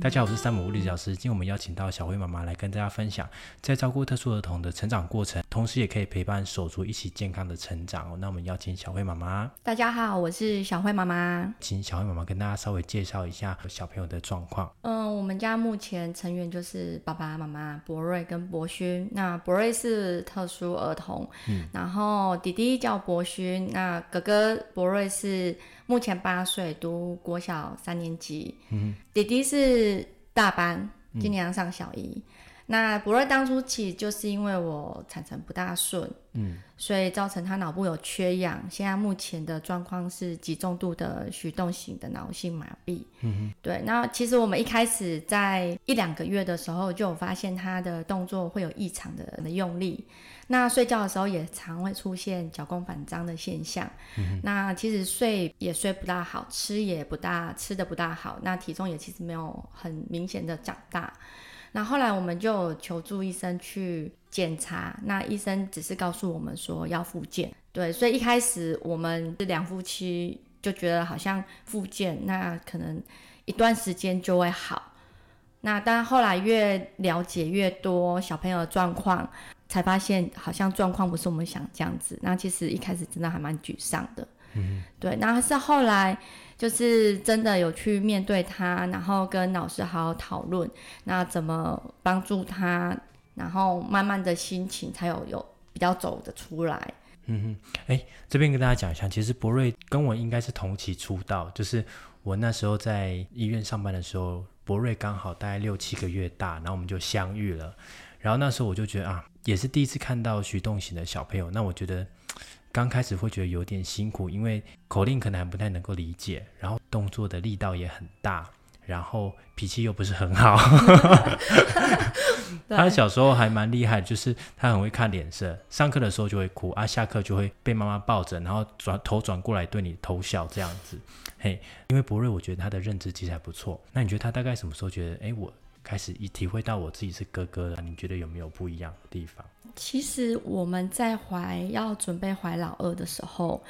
大家好，我是山姆物理老师。今天我们邀请到小慧妈妈来跟大家分享，在照顾特殊儿童的成长过程，同时也可以陪伴手足一起健康的成长哦。那我们邀请小慧妈妈。大家好，我是小慧妈妈。请小慧妈妈跟大家稍微介绍一下小朋友的状况。嗯，我们家目前成员就是爸爸妈妈博瑞跟博勋。那博瑞是特殊儿童，嗯，然后弟弟叫博勋，那哥哥博瑞是。目前八岁，读国小三年级。嗯，弟弟是大班，今年要上小一。那博瑞当初起就是因为我产程不大顺，嗯，所以造成他脑部有缺氧。现在目前的状况是极重度的徐动型的脑性麻痹。嗯对。那其实我们一开始在一两个月的时候就有发现他的动作会有异常的用力。那睡觉的时候也常会出现脚弓反张的现象。嗯那其实睡也睡不大好，吃也不大吃的不大好。那体重也其实没有很明显的长大。那后来我们就求助医生去检查，那医生只是告诉我们说要复健。对，所以一开始我们这两夫妻就觉得好像复健，那可能一段时间就会好。那但后来越了解越多小朋友的状况。才发现好像状况不是我们想这样子，那其实一开始真的还蛮沮丧的，嗯，对，那是后来就是真的有去面对他，然后跟老师好好讨论，那怎么帮助他，然后慢慢的心情才有有比较走的出来。嗯哼，哎，这边跟大家讲一下，其实博瑞跟我应该是同期出道，就是我那时候在医院上班的时候，博瑞刚好大概六七个月大，然后我们就相遇了。然后那时候我就觉得啊，也是第一次看到徐动型的小朋友。那我觉得刚开始会觉得有点辛苦，因为口令可能还不太能够理解，然后动作的力道也很大，然后脾气又不是很好。他小时候还蛮厉害，就是他很会看脸色，上课的时候就会哭啊，下课就会被妈妈抱着，然后转头转过来对你偷笑这样子。嘿，因为博瑞，我觉得他的认知其实还不错。那你觉得他大概什么时候觉得，哎，我？开始一体会到我自己是哥哥了，你觉得有没有不一样的地方？其实我们在怀要准备怀老二的时候，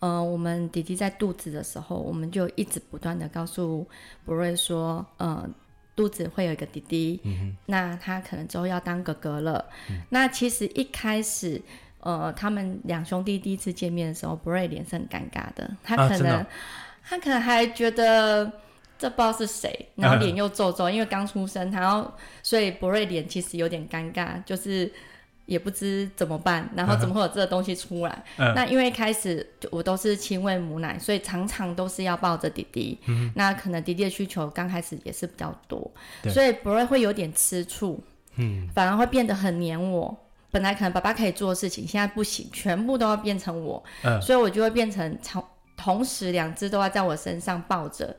呃，我们弟弟在肚子的时候，我们就一直不断的告诉博瑞说，呃，肚子会有一个弟弟，那他可能之后要当哥哥了。那其实一开始，呃，他们两兄弟第一次见面的时候，博瑞脸是很尴尬的，他可能他可能还觉得。这不知道是谁，然后脸 又皱皱，因为刚出生，然后所以博瑞脸其实有点尴尬，就是也不知怎么办，然后怎么会有这个东西出来？那因为一开始我都是亲喂母奶，所以常常都是要抱着弟弟，那可能弟弟的需求刚开始也是比较多，所以博瑞会有点吃醋，嗯，反而会变得很黏我。本来可能爸爸可以做的事情，现在不行，全部都要变成我，所以我就会变成超。同时，两只都要在我身上抱着，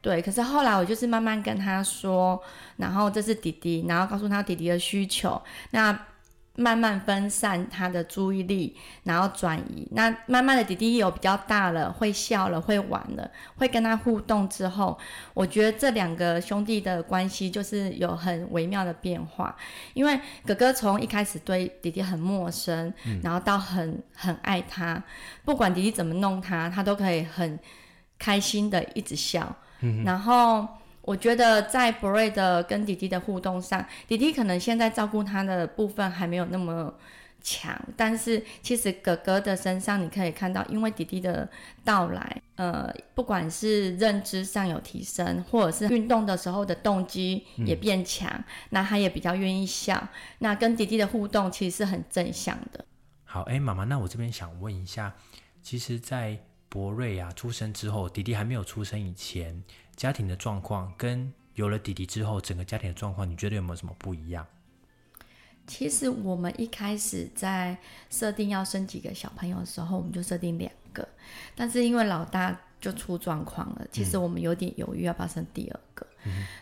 对。可是后来我就是慢慢跟他说，然后这是弟弟，然后告诉他弟弟的需求，那。慢慢分散他的注意力，然后转移。那慢慢的，弟弟有比较大了，会笑了，会玩了，会跟他互动之后，我觉得这两个兄弟的关系就是有很微妙的变化。因为哥哥从一开始对弟弟很陌生，然后到很很爱他，不管弟弟怎么弄他，他都可以很开心的一直笑。然后。我觉得在博瑞的跟弟弟的互动上，弟弟可能现在照顾他的部分还没有那么强，但是其实哥哥的身上你可以看到，因为弟弟的到来，呃，不管是认知上有提升，或者是运动的时候的动机也变强，那他也比较愿意笑，那跟弟弟的互动其实是很正向的。好，哎，妈妈，那我这边想问一下，其实，在博瑞啊出生之后，弟弟还没有出生以前。家庭的状况跟有了弟弟之后，整个家庭的状况，你觉得有没有什么不一样？其实我们一开始在设定要生几个小朋友的时候，我们就设定两个，但是因为老大就出状况了，其实我们有点犹豫要不要生第二个。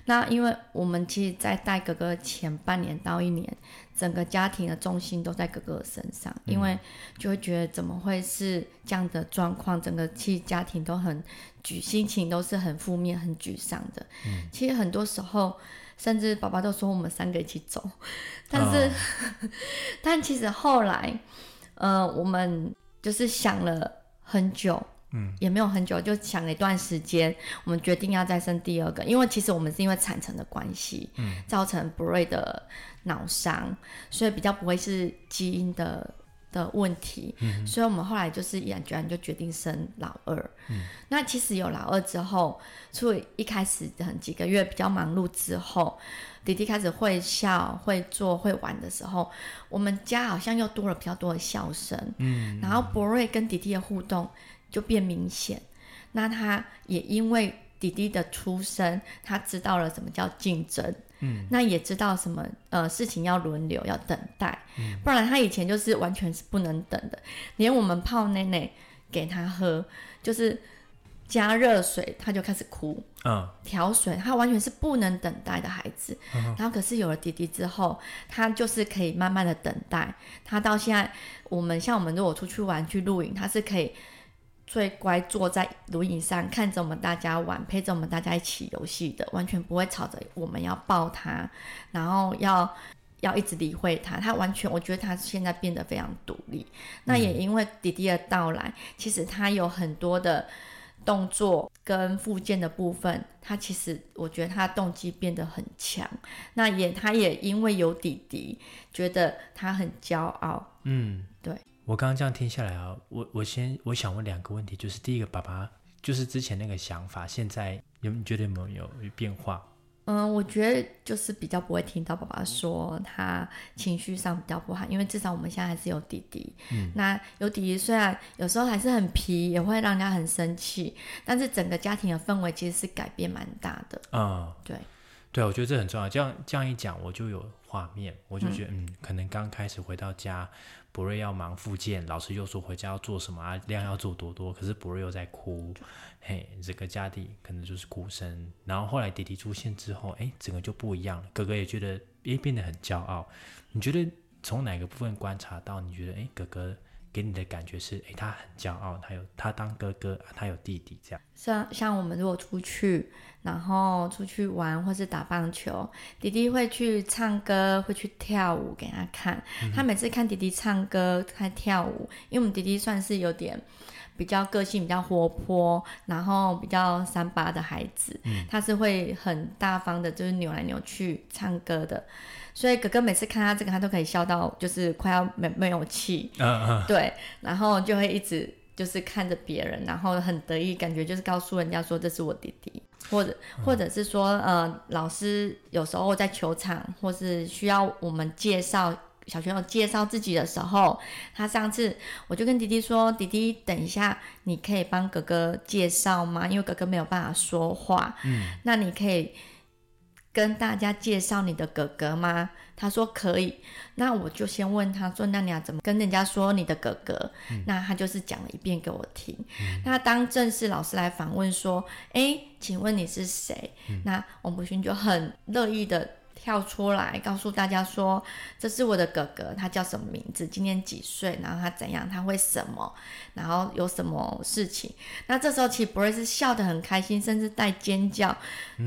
那因为我们其实，在带哥哥前半年到一年，整个家庭的重心都在哥哥身上，因为就会觉得怎么会是这样的状况，整个其实家庭都很沮，心情都是很负面、很沮丧的。其实很多时候，甚至爸爸都说我们三个一起走，但是，但其实后来，呃，我们就是想了很久，嗯，也没有很久，就想了一段时间，我们决定要再生第二个，因为其实我们是因为产程的关系，嗯，造成博瑞的脑伤，所以比较不会是基因的。的问题，嗯所以我们后来就是毅然决然就决定生老二。嗯那其实有老二之后，所以一开始很几个月比较忙碌之后，弟弟开始会笑、会做、会玩的时候，我们家好像又多了比较多的笑声。嗯，然后博瑞跟弟弟的互动就变明显。那他也因为弟弟的出生，他知道了什么叫竞争。嗯，那也知道什么呃事情要轮流要等待，嗯。不然他以前就是完全是不能等的，连我们泡奶奶给他喝，就是加热水他就开始哭，嗯，调水他完全是不能等待的孩子，然后可是有了弟弟之后，他就是可以慢慢的等待，他到现在我们像我们如果出去玩去露营，他是可以。最乖，坐在轮椅上看着我们大家玩，陪着我们大家一起游戏的，完全不会吵着我们要抱他，然后要要一直理会他。他完全，我觉得他现在变得非常独立。那也因为弟弟的到来，其实他有很多的动作跟附件的部分，他其实我觉得他动机变得很强。那也他也因为有弟弟，觉得他很骄傲。嗯，对。我刚刚这样听下来啊，我我先我想问两个问题，就是第一个，爸爸就是之前那个想法，现在有你觉得有没有有变化？嗯，我觉得就是比较不会听到爸爸说他情绪上比较不好，因为至少我们现在还是有弟弟。嗯，那有弟弟虽然有时候还是很皮，也会让人家很生气，但是整个家庭的氛围其实是改变蛮大的。嗯，对，对，我觉得这很重要。这样这样一讲，我就有画面，我就觉得嗯，可能刚开始回到家。博瑞要忙复健，老师又说回家要做什么啊？量要做多多，可是博瑞又在哭，嘿，这个家底可能就是哭声。然后后来弟弟出现之后，哎，整个就不一样了。哥哥也觉得，哎，变得很骄傲。你觉得从哪个部分观察到？你觉得，哎，哥哥？给你的感觉是，哎，他很骄傲，他有他当哥哥，他有弟弟这样。像像我们如果出去，然后出去玩或是打棒球，弟弟会去唱歌，会去跳舞给他看。他每次看弟弟唱歌、看跳舞，因为我们弟弟算是有点比较个性、比较活泼，然后比较三八的孩子，他是会很大方的，就是扭来扭去唱歌的。所以哥哥每次看他这个，他都可以笑到就是快要没没有气，嗯嗯。对，然后就会一直就是看着别人，然后很得意，感觉就是告诉人家说这是我弟弟，或者或者是说呃老师有时候在球场或是需要我们介绍小朋友介绍自己的时候，他上次我就跟弟弟说，弟弟等一下你可以帮哥哥介绍吗？因为哥哥没有办法说话，嗯，那你可以。跟大家介绍你的哥哥吗？他说可以。那我就先问他说：“那你要怎么跟人家说你的哥哥？”那他就是讲了一遍给我听。那当正式老师来访问说：“哎，请问你是谁？”那王博勋就很乐意的。跳出来告诉大家说：“这是我的哥哥，他叫什么名字？今年几岁？然后他怎样？他会什么？然后有什么事情？”那这时候其实博瑞是笑得很开心，甚至带尖叫，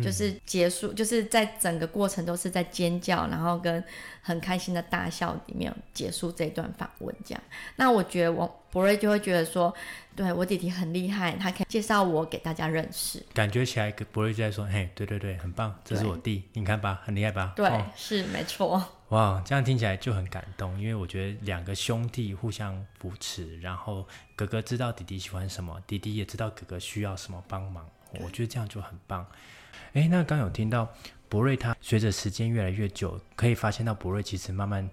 就是结束，就是在整个过程都是在尖叫，然后跟很开心的大笑里面结束这段访问。这样，那我觉得我博瑞就会觉得说。对我弟弟很厉害，他可以介绍我给大家认识。感觉起来，博瑞就在说：“嘿，对对对，很棒，这是我弟，你看吧，很厉害吧？”对，是没错。哇，这样听起来就很感动，因为我觉得两个兄弟互相扶持，然后哥哥知道弟弟喜欢什么，弟弟也知道哥哥需要什么帮忙，我觉得这样就很棒。哎，那刚有听到博瑞，他随着时间越来越久，可以发现到博瑞其实慢慢。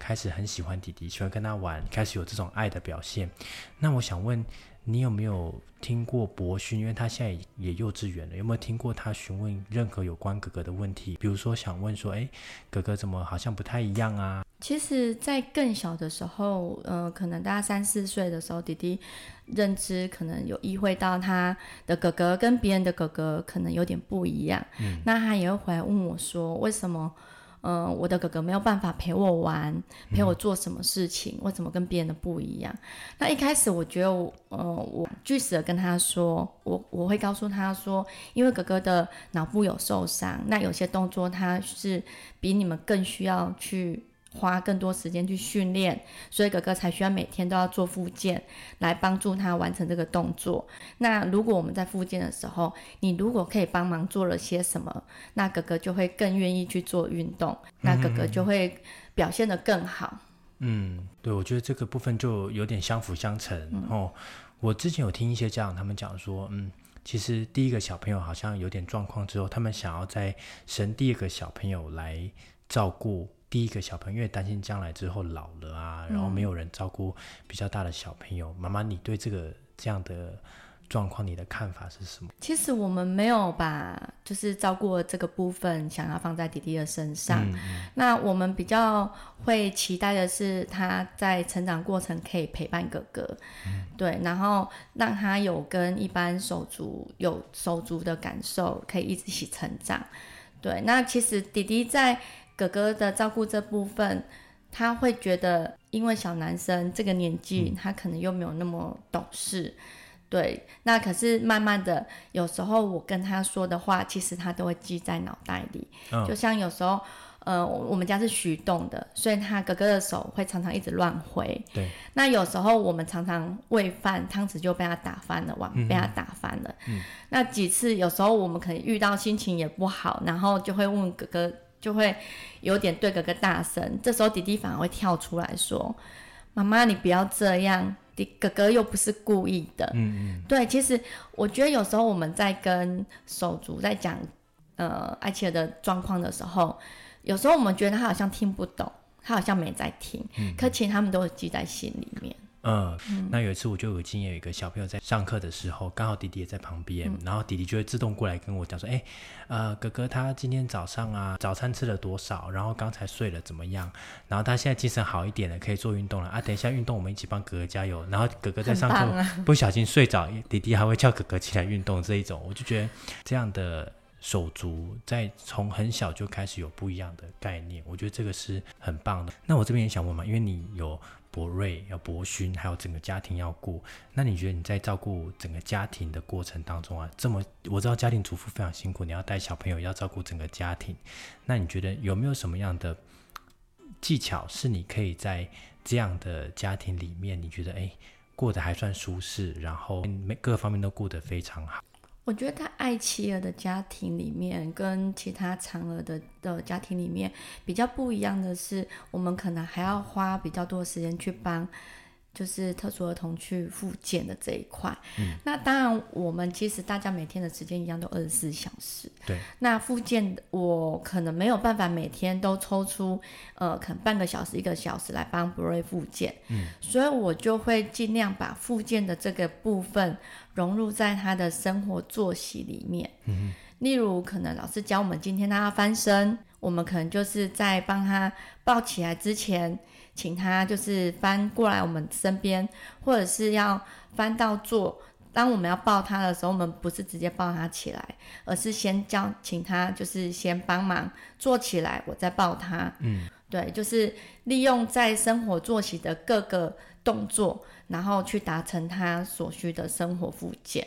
开始很喜欢弟弟，喜欢跟他玩，开始有这种爱的表现。那我想问你有没有听过博勋？因为他现在也幼稚园了，有没有听过他询问任何有关哥哥的问题？比如说想问说，哎，哥哥怎么好像不太一样啊？其实，在更小的时候，呃，可能大概三四岁的时候，弟弟认知可能有意会到他的哥哥跟别人的哥哥可能有点不一样。嗯，那他也会回来问我说，为什么？嗯，我的哥哥没有办法陪我玩，陪我做什么事情？我怎么跟别人的不一样？那一开始我觉得，我，呃，我据实的跟他说，我我会告诉他说，因为哥哥的脑部有受伤，那有些动作他是比你们更需要去花更多时间去训练，所以哥哥才需要每天都要做复健来帮助他完成这个动作。那如果我们在复健的时候，你如果可以帮忙做了些什么，那哥哥就会更愿意去做运动，那哥哥就会表现得更好。嗯，对，我觉得这个部分就有点相辅相成哦。我之前有听一些家长他们讲说，嗯，其实第一个小朋友好像有点状况之后，他们想要再生第二个小朋友来照顾第一个小朋友，因为担心将来之后老了啊，然后没有人照顾比较大的小朋友。妈妈，你对这个这样的？状况，你的看法是什么？其实我们没有把就是照顾这个部分想要放在弟弟的身上。那我们比较会期待的是他在成长过程可以陪伴哥哥，对，然后让他有跟一般手足有手足的感受，可以一起成长。对，那其实弟弟在哥哥的照顾这部分，他会觉得，因为小男生这个年纪，他可能又没有那么懂事。对，那可是慢慢的，有时候我跟他说的话，其实他都会记在脑袋里。就像有时候，呃，我们家是徐动的，所以他哥哥的手会常常一直乱挥。对。那有时候我们常常喂饭，汤匙就被他打翻了，碗被他打翻了。嗯。那几次，有时候我们可能遇到心情也不好，然后就会问哥哥，就会有点对哥哥大声。这时候弟弟反而会跳出来说：“妈妈，你不要这样。”弟哥哥又不是故意的，嗯嗯，对，其实我觉得有时候我们在跟手足在讲呃艾切尔的状况的时候，有时候我们觉得他好像听不懂，他好像没在听，可其实他们都记在心里面。嗯，那有一次我就有经验，有一个小朋友在上课的时候，刚好弟弟也在旁边，然后弟弟就会自动过来跟我讲说：“哎，呃，哥哥他今天早上啊，早餐吃了多少？然后刚才睡了怎么样？然后他现在精神好一点了，可以做运动了啊！等一下运动我们一起帮哥哥加油。然后哥哥在上课不小心睡着，弟弟还会叫哥哥起来运动这一种，我就觉得这样的手足在从很小就开始有不一样的概念，我觉得这个是很棒的。那我这边也想问嘛，因为你有。博瑞要博勋，还有整个家庭要顾。那你觉得你在照顾整个家庭的过程当中啊，这么我知道家庭主妇非常辛苦，你要带小朋友，要照顾整个家庭。那你觉得有没有什么样的技巧是你可以在这样的家庭里面，你觉得哎过得还算舒适，然后每各方面都过得非常好？我觉得他爱妻儿的家庭里面，跟其他长儿的的家庭里面比较不一样的是，我们可能还要花比较多的时间去帮。就是特殊儿童去复健的这一块，嗯，那当然我们其实大家每天的时间一样都二十四小时，对。那复健我可能没有办法每天都抽出呃，可能半个小时一个小时来帮布瑞复健，嗯，所以我就会尽量把复健的这个部分融入在他的生活作息里面，嗯例如可能老师教我们今天他要翻身，我们可能就是在帮他抱起来之前。请他就是翻过来我们身边，或者是要翻到坐。当我们要抱他的时候，我们不是直接抱他起来，而是先叫请他就是先帮忙坐起来，我再抱他。嗯，对，就是利用在生活作息的各个动作，然后去达成他所需的生活附件。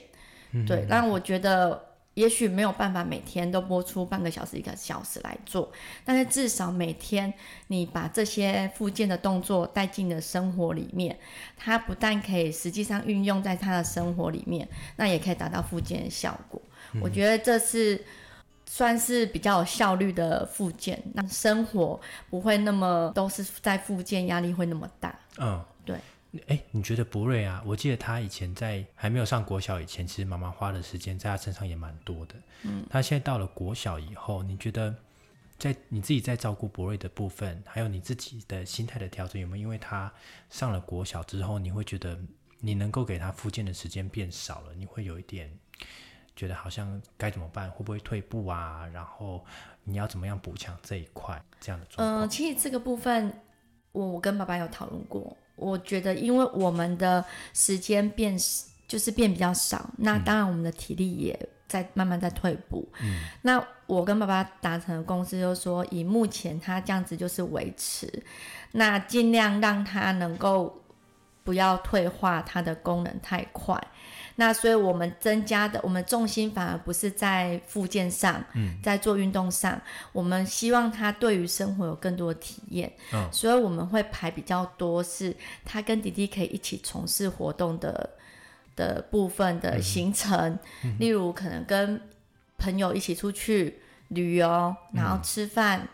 对，让我觉得。也许没有办法每天都播出半个小时、一个小时来做，但是至少每天你把这些附件的动作带进了生活里面，它不但可以实际上运用在他的生活里面，那也可以达到附件的效果。我觉得这是算是比较有效率的附件，让生活不会那么都是在附件，压力会那么大。嗯，对。哎，你觉得博瑞啊？我记得他以前在还没有上国小以前，其实妈妈花的时间在他身上也蛮多的。嗯，他现在到了国小以后，你觉得在你自己在照顾博瑞的部分，还有你自己的心态的调整，有没有因为他上了国小之后，你会觉得你能够给他复健的时间变少了？你会有一点觉得好像该怎么办？会不会退步啊？然后你要怎么样补强这一块？这样的状况？嗯，其实这个部分我跟爸爸有讨论过。我觉得，因为我们的时间变就是变比较少，那当然我们的体力也在慢慢在退步。嗯，那我跟爸爸达成的共识就是说，以目前他这样子就是维持，那尽量让他能够不要退化，他的功能太快。那所以我们增加的，我们重心反而不是在附件上，嗯，在做运动上，我们希望他对于生活有更多的体验，嗯。所以我们会排比较多是他跟弟弟可以一起从事活动的的部分的行程，例如可能跟朋友一起出去旅游，然后吃饭。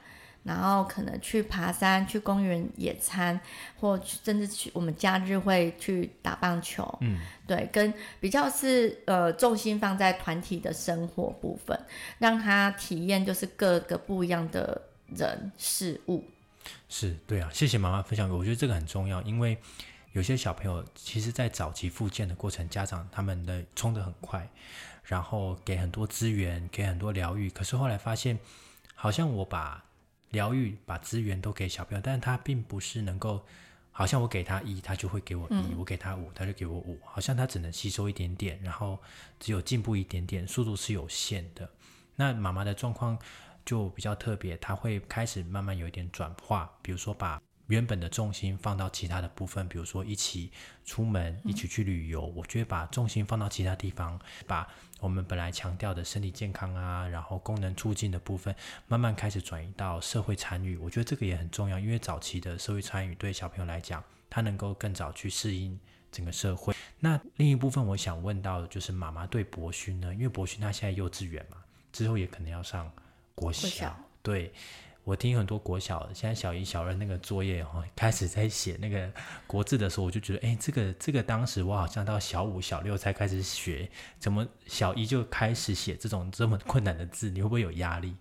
然后可能去爬山、去公园野餐，或甚至去我们假日会去打棒球。嗯，对，跟比较是呃重心放在团体的生活部分，让他体验就是各个不一样的人事物。是对啊，谢谢妈妈分享，我觉得这个很重要，因为有些小朋友其实，在早期复健的过程，家长他们的冲得很快，然后给很多资源，给很多疗愈，可是后来发现，好像我把疗愈、把资源都给小朋友，但是他并不是能够，好像我给他一，他就会给我一；我给他五，他就给我五，好像他只能吸收一点点，然后只有进步一点点，速度是有限的。那妈妈的状况就比较特别，她会开始慢慢有一点转化，比如说把原本的重心放到其他的部分，比如说一起出门，一起去旅游，我就会把重心放到其他地方，把我们本来强调的身体健康啊，然后功能促进的部分，慢慢开始转移到社会参与。我觉得这个也很重要，因为早期的社会参与对小朋友来讲，他能够更早去适应整个社会。那另一部分我想问到的就是妈妈对博勋呢，因为博勋他现在幼稚园嘛，之后也可能要上国小，国小对。我听很多国小，现在小一、小二那个作业哦，开始在写那个国字的时候，我就觉得，哎，这个这个当时我好像到小五、小六才开始学，怎么小一就开始写这种这么困难的字？你会不会有压力？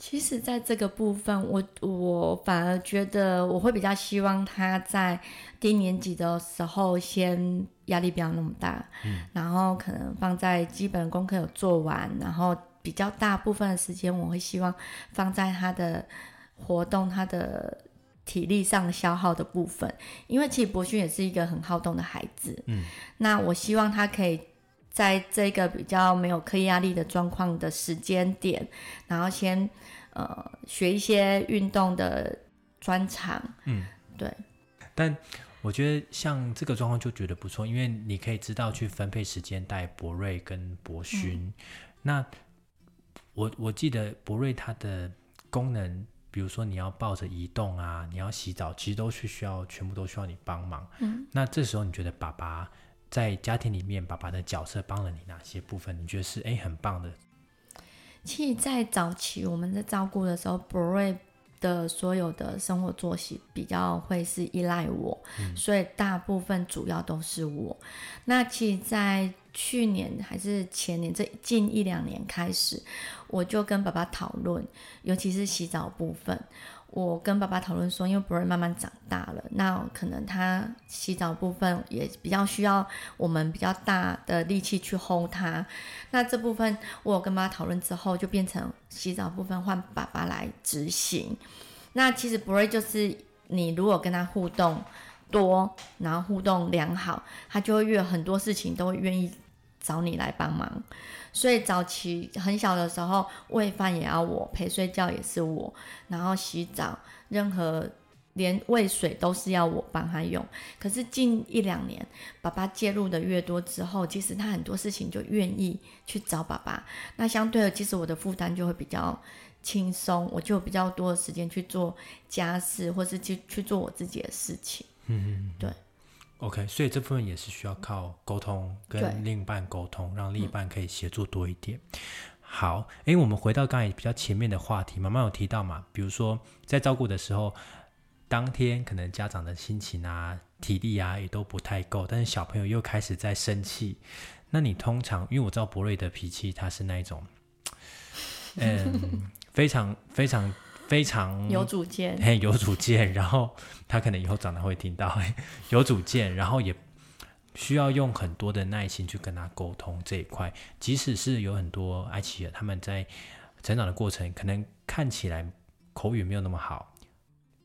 其实，在这个部分，我我反而觉得我会比较希望他在低年级的时候先压力不要那么大，嗯然后可能放在基本功课有做完，然后比较大部分的时间，我会希望放在他的活动、他的体力上消耗的部分，因为其实博勋也是一个很好动的孩子，嗯，那我希望他可以在这个比较没有课业压力的状况的时间点，然后先呃学一些运动的专长，嗯，对，但我觉得像这个状况就觉得不错，因为你可以知道去分配时间带博瑞跟博勋。那我我记得博瑞他的功能，比如说你要抱着移动啊，你要洗澡，其实都是需要全部都需要你帮忙。嗯，那这时候你觉得爸爸在家庭里面，爸爸的角色帮了你哪些部分？你觉得是哎很棒的？其实，在早期我们在照顾的时候，博瑞的所有的生活作息比较会是依赖我，所以大部分主要都是我。那其实，在去年还是前年这近一两年开始，我就跟爸爸讨论，尤其是洗澡部分。我跟爸爸讨论说，因为博瑞慢慢长大了，那可能他洗澡部分也比较需要我们比较大的力气去 hold 他。那这部分我有跟妈妈讨论之后，就变成洗澡部分换爸爸来执行。那其实博瑞就是你如果跟他互动多，然后互动良好，他就会越很多事情都会愿意找你来帮忙。所以早期很小的时候，喂饭也要我，陪睡觉也是我，然后洗澡，任何连喂水都是要我帮他用。可是近一两年，爸爸介入的越多之后，其实他很多事情就愿意去找爸爸。那相对的，其实我的负担就会比较轻松，我就有比较多的时间去做家事，或是去去做我自己的事情。嗯，对。OK，所以这部分也是需要靠沟通，跟另一半沟通，让另一半可以协助多一点。好，诶，我们回到刚才比较前面的话题，妈妈有提到嘛，比如说在照顾的时候，当天可能家长的心情啊、体力啊也都不太够，但是小朋友又开始在生气，那你通常，因为我知道博瑞的脾气，他是那一种，嗯，非常非常非常有主见，嘿，有主见，然后他可能以后长大会听到，嘿，有主见，然后也需要用很多的耐心去跟他沟通这一块。即使是有很多爱奇儿他们在成长的过程，可能看起来口语没有那么好，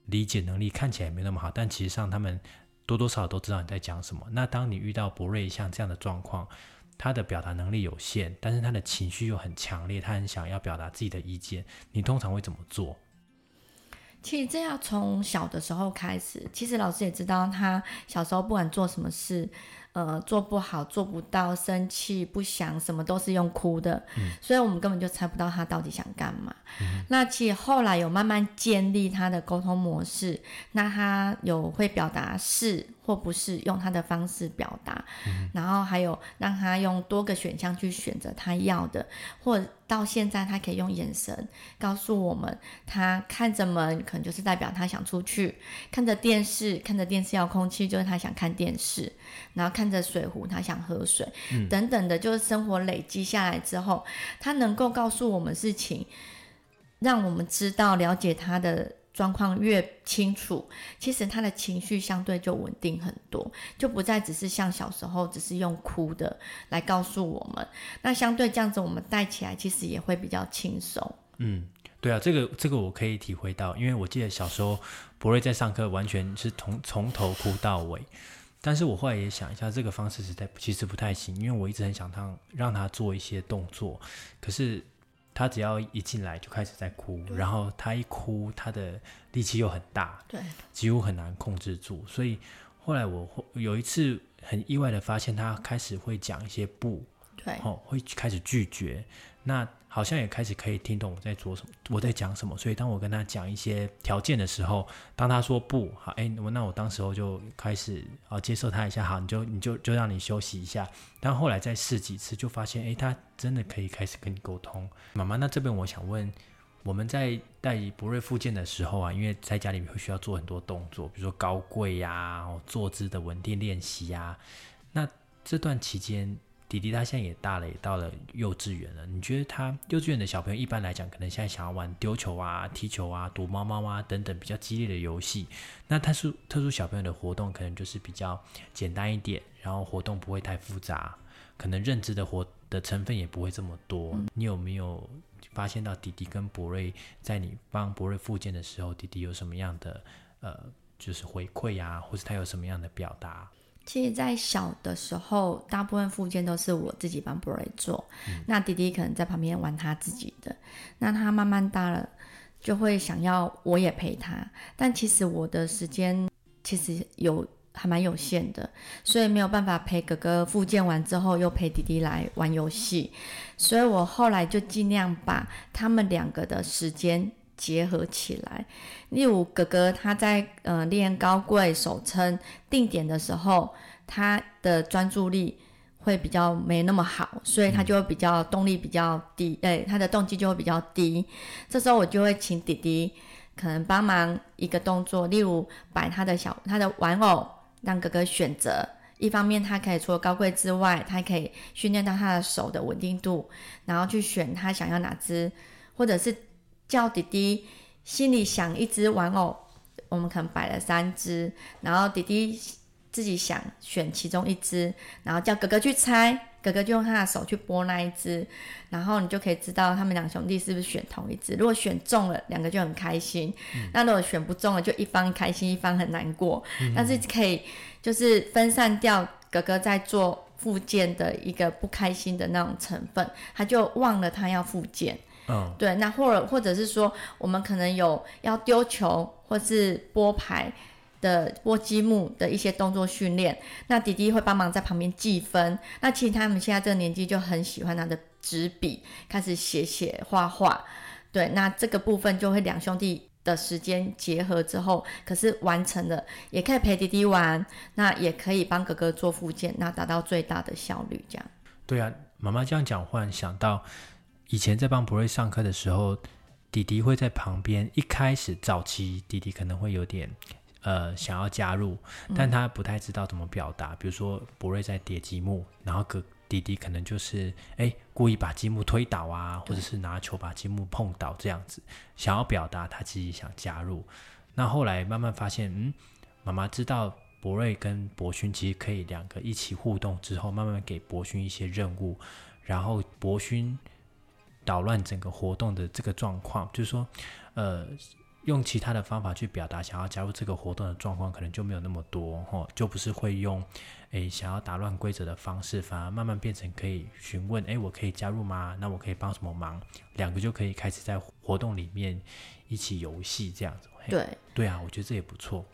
理解能力看起来没那么好，但其实上他们多多少少都知道你在讲什么。那当你遇到博瑞像这样的状况，他的表达能力有限，但是他的情绪又很强烈，他很想要表达自己的意见，你通常会怎么做？其实这要从小的时候开始。其实老师也知道，他小时候不管做什么事，呃做不好、做不到、生气、不想，什么都是用哭的，嗯所以我们根本就猜不到他到底想干嘛。嗯那其实后来有慢慢建立他的沟通模式，那他有会表达是或不是，用他的方式表达，然后还有让他用多个选项去选择他要的，或者到现在他可以用眼神告诉我们，他看着门可能就是代表他想出去，看着电视看着电视遥控器就是他想看电视，然后看着水壶他想喝水，等等的，就是生活累积下来之后，他能够告诉我们事情。让我们知道了解他的状况越清楚，其实他的情绪相对就稳定很多，就不再只是像小时候只是用哭的来告诉我们。那相对这样子，我们带起来其实也会比较轻松。嗯，对啊，这个这个我可以体会到，因为我记得小时候博瑞在上课完全是从从头哭到尾，但是我后来也想一下，这个方式实在其实不太行，因为我一直很想让让他做一些动作，可是。他只要一进来就开始在哭，然后他一哭，他的力气又很大，对，几乎很难控制住。所以后来我有一次很意外的发现，他开始会讲一些不，对，哦，会开始拒绝。那好像也开始可以听懂我在做什么，我在讲什么。所以当我跟他讲一些条件的时候，当他说不好，哎，我那我当时候就开始啊接受他一下，好，你就你就就让你休息一下。但后来再试几次，就发现哎，他真的可以开始跟你沟通。妈妈，那这边我想问，我们在带博瑞复健的时候啊，因为在家里面会需要做很多动作，比如说高跪呀、坐姿的稳定练习呀，那这段期间。弟弟他现在也大了，也到了幼稚园了。你觉得他幼稚园的小朋友一般来讲，可能现在想要玩丢球啊、踢球啊、躲猫猫啊等等比较激烈的游戏。那特殊特殊小朋友的活动可能就是比较简单一点，然后活动不会太复杂，可能认知的活的成分也不会这么多。你有没有发现到弟弟跟博瑞在你帮博瑞复健的时候，弟弟有什么样的呃，就是回馈呀，或者他有什么样的表达？其实，在小的时候，大部分附件都是我自己帮布瑞做，那弟弟可能在旁边玩他自己的。那他慢慢大了，就会想要我也陪他，但其实我的时间其实有还蛮有限的，所以没有办法陪哥哥复健完之后又陪弟弟来玩游戏，所以我后来就尽量把他们两个的时间。结合起来，例如哥哥他在呃练高贵、手撑、定点的时候，他的专注力会比较没那么好，所以他就会比较动力比较低，哎，他的动机就会比较低。这时候我就会请弟弟可能帮忙一个动作，例如摆他的小他的玩偶，让哥哥选择。一方面他可以除了高贵之外，他可以训练到他的手的稳定度，然后去选他想要哪只，或者是。叫弟弟心里想一只玩偶，我们可能摆了三只，然后弟弟自己想选其中一只，然后叫哥哥去猜，哥哥就用他的手去拨那一只，然后你就可以知道他们两兄弟是不是选同一只。如果选中了，两个就很开心；那如果选不中了，就一方开心，一方很难过。但是可以就是分散掉哥哥在做复健的一个不开心的那种成分，他就忘了他要复健。嗯，对，那或者或者是说，我们可能有要丢球或是拨牌的拨积木的一些动作训练，那弟弟会帮忙在旁边记分。那其实他们现在这个年纪就很喜欢拿着纸笔开始写写画画，对，那这个部分就会两兄弟的时间结合之后，可是完成了，也可以陪弟弟玩，那也可以帮哥哥做附件，那达到最大的效率，这样。对啊，妈妈这样讲，忽然想到。以前在帮博瑞上课的时候，弟弟会在旁边。一开始早期，弟弟可能会有点呃想要加入，但他不太知道怎么表达。比如说博瑞在叠积木，然后哥弟弟可能就是哎故意把积木推倒啊，或者是拿球把积木碰倒这样子，想要表达他自己想加入。那后来慢慢发现，嗯，妈妈知道博瑞跟博勋其实可以两个一起互动之后，慢慢给博勋一些任务，然后博勋。捣乱整个活动的这个状况，就是说，呃，用其他的方法去表达想要加入这个活动的状况，可能就没有那么多，吼，就不是会用，诶，想要打乱规则的方式，反而慢慢变成可以询问，诶，我可以加入吗？那我可以帮什么忙？两个就可以开始在活动里面一起游戏这样子。对，对啊，我觉得这也不错。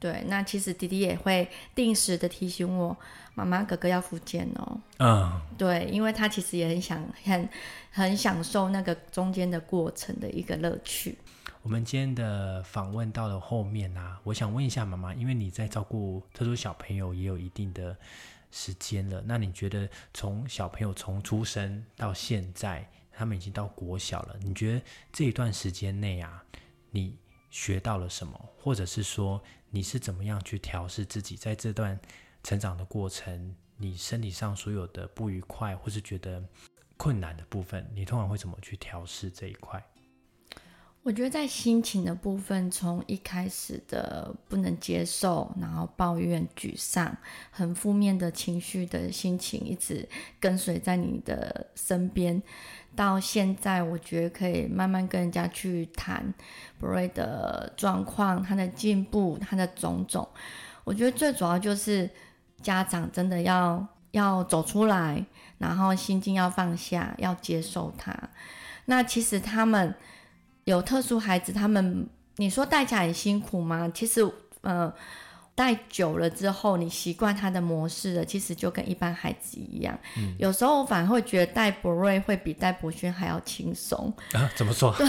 对，那其实弟弟也会定时的提醒我，妈妈哥哥要复健哦。嗯，对，因为他其实也很想很很享受那个中间的过程的一个乐趣。我们今天的访问到了后面啊，我想问一下妈妈，因为你在照顾特殊小朋友也有一定的时间了，那你觉得从小朋友从出生到现在，他们已经到国小了，你觉得这一段时间内啊，你学到了什么，或者是说你是怎么样去调试自己在这段成长的过程，你身体上所有的不愉快或是觉得困难的部分，你通常会怎么去调试这一块？我觉得在心情的部分，从一开始的不能接受，然后抱怨、沮丧、很负面的情绪的心情，一直跟随在你的身边，到现在，我觉得可以慢慢跟人家去谈博瑞的状况、他的进步、他的种种。我觉得最主要就是家长真的要要走出来，然后心境要放下，要接受他。那其实他们。有特殊孩子，他们你说带起来很辛苦吗？其实，呃，带久了之后，你习惯他的模式了，其实就跟一般孩子一样。嗯，有时候我反而会觉得带博瑞会比带博轩还要轻松啊？怎么说？对，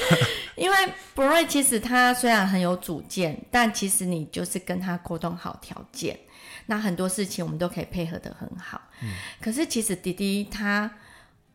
因为博瑞其实他虽然很有主见，但其实你就是跟他沟通好条件，那很多事情我们都可以配合的很好。嗯，可是其实弟弟他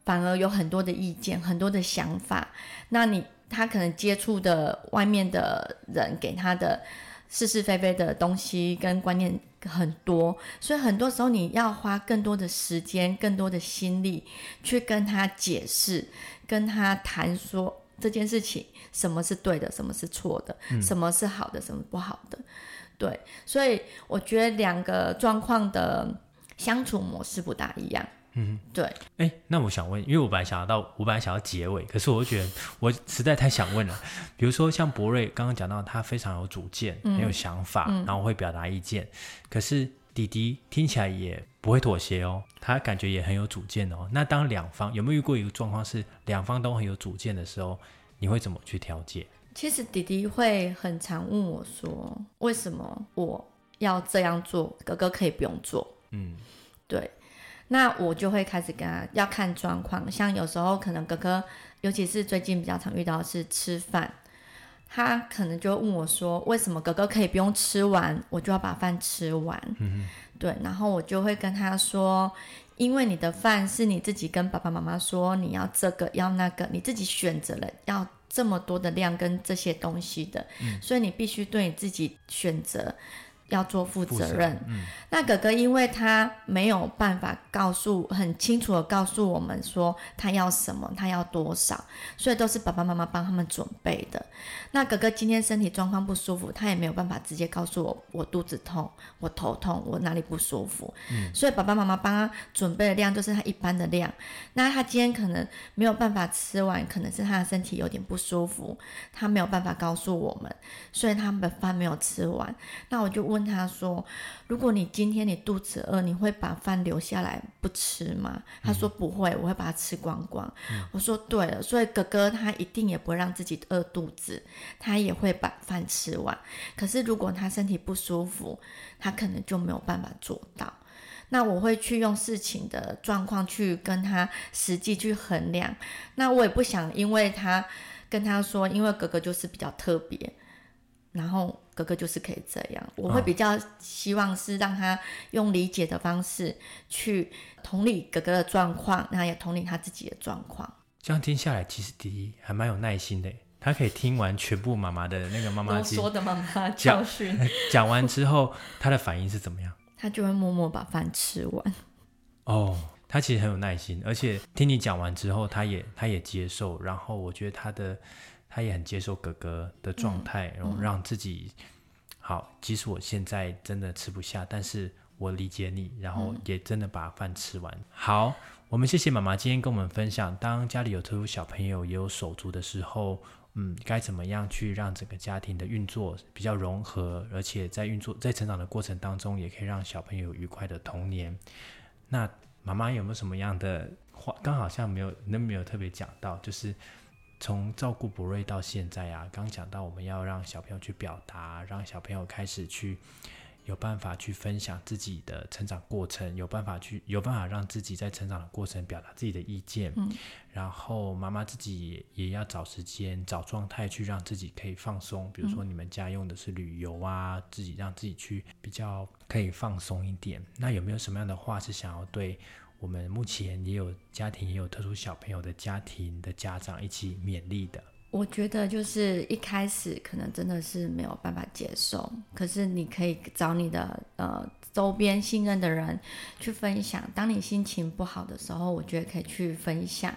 反而有很多的意见，很多的想法，那你。他可能接触的外面的人给他的是是非非的东西跟观念很多，所以很多时候你要花更多的时间、更多的心力去跟他解释、跟他谈说这件事情什么是对的，什么是错的，什么是好的，什么不好的。对，所以我觉得两个状况的相处模式不大一样。嗯，对。哎，那我想问，因为我本来想要到，我本来想要结尾，可是我觉得我实在太想问了。比如说像博瑞刚刚讲到，他非常有主见，很有想法，然后会表达意见。可是弟弟听起来也不会妥协哦，他感觉也很有主见哦。那当两方有没有遇过一个状况是两方都很有主见的时候，你会怎么去调解？其实弟弟会很常问我说：“为什么我要这样做？哥哥可以不用做？”嗯，对。那我就会开始跟他要看状况，像有时候可能哥哥，尤其是最近比较常遇到是吃饭，他可能就问我说，为什么哥哥可以不用吃完，我就要把饭吃完？嗯对，然后我就会跟他说，因为你的饭是你自己跟爸爸妈妈说你要这个要那个，你自己选择了要这么多的量跟这些东西的，所以你必须对你自己选择。要做负责任。那哥哥因为他没有办法告诉很清楚的告诉我们说他要什么，他要多少，所以都是爸爸妈妈帮他们准备的。那哥哥今天身体状况不舒服，他也没有办法直接告诉我我肚子痛，我头痛，我哪里不舒服。所以爸爸妈妈帮他准备的量就是他一般的量。那他今天可能没有办法吃完，可能是他的身体有点不舒服，他没有办法告诉我们，所以他们的饭没有吃完。那我就问。问他说：“如果你今天你肚子饿，你会把饭留下来不吃吗？”他说：“不会，我会把它吃光光。”我说：“对了，所以哥哥他一定也不会让自己饿肚子，他也会把饭吃完。可是如果他身体不舒服，他可能就没有办法做到。那我会去用事情的状况去跟他实际去衡量。那我也不想因为他跟他说，因为哥哥就是比较特别，然后。”哥哥就是可以这样，我会比较希望是让他用理解的方式去同理哥哥的状况，然后也同理他自己的状况。这样听下来，其实第一还蛮有耐心的，他可以听完全部妈妈的那个妈妈说的妈妈教训，讲完之后他的反应是怎么样？他就会默默把饭吃完。哦，他其实很有耐心，而且听你讲完之后，他也他也接受，然后我觉得他的。他也很接受哥哥的状态，然后让自己好。即使我现在真的吃不下，但是我理解你，然后也真的把饭吃完。好，我们谢谢妈妈今天跟我们分享，当家里有特殊小朋友也有手足的时候，嗯，该怎么样去让整个家庭的运作比较融合，而且在运作在成长的过程当中，也可以让小朋友愉快的童年。那妈妈有没有什么样的话？刚好像没有，那没有特别讲到，就是。从照顾博瑞到现在啊，刚讲到我们要让小朋友去表达，让小朋友开始去有办法去分享自己的成长过程，有办法去有办法让自己在成长的过程表达自己的意见。嗯，然后妈妈自己也要找时间、找状态去让自己可以放松。比如说你们家用的是旅游啊，自己让自己去比较可以放松一点。那有没有什么样的话是想要对？我们目前也有家庭，也有特殊小朋友的家庭的家长一起勉励的。我觉得就是一开始可能真的是没有办法接受，可是你可以找你的呃周边信任的人去分享。当你心情不好的时候，我觉得可以去分享。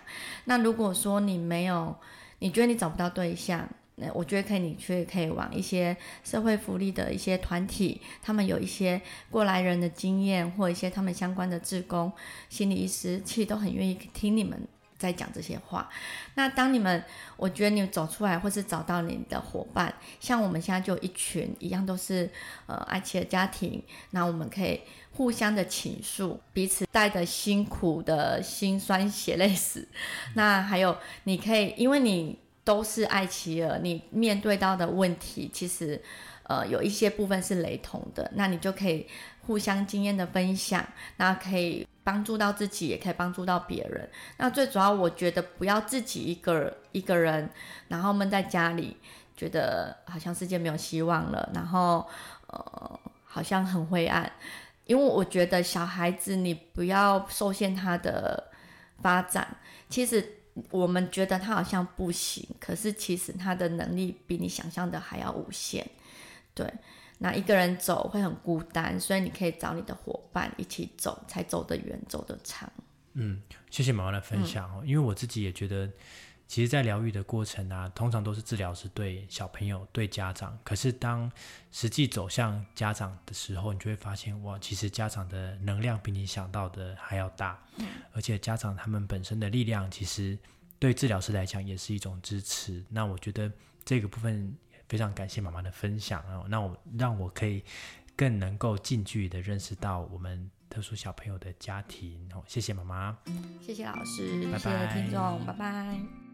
那如果说你没有，你觉得你找不到对象。我觉得可以，你去可以往一些社会福利的一些团体，他们有一些过来人的经验，或一些他们相关的志工、心理医师，其实都很愿意听你们在讲这些话。那当你们，我觉得你走出来，或是找到你的伙伴，像我们现在就一群一样，都是呃爱妻的家庭，那我们可以互相的倾诉，彼此带着辛苦的辛酸血泪史。那还有，你可以，因为你。都是爱奇艺，你面对到的问题，其实，呃，有一些部分是雷同的，那你就可以互相经验的分享，那可以帮助到自己，也可以帮助到别人。那最主要，我觉得不要自己一个一个人，然后闷在家里，觉得好像世界没有希望了，然后，呃，好像很灰暗。因为我觉得小孩子，你不要受限他的发展，其实。我们觉得他好像不行，可是其实他的能力比你想象的还要无限。对，那一个人走会很孤单，所以你可以找你的伙伴一起走，才走得远，走得长。嗯，谢谢妈妈的分享哦，因为我自己也觉得，其实，在疗愈的过程啊，通常都是治疗师对小朋友、对家长，可是当实际走向家长的时候，你就会发现，哇，其实家长的能量比你想到的还要大。而且家长他们本身的力量，其实对治疗师来讲也是一种支持。那我觉得这个部分非常感谢妈妈的分享啊，那我让我可以更能够近距离的认识到我们特殊小朋友的家庭。哦，谢谢妈妈，谢谢老师，谢谢听众，拜拜。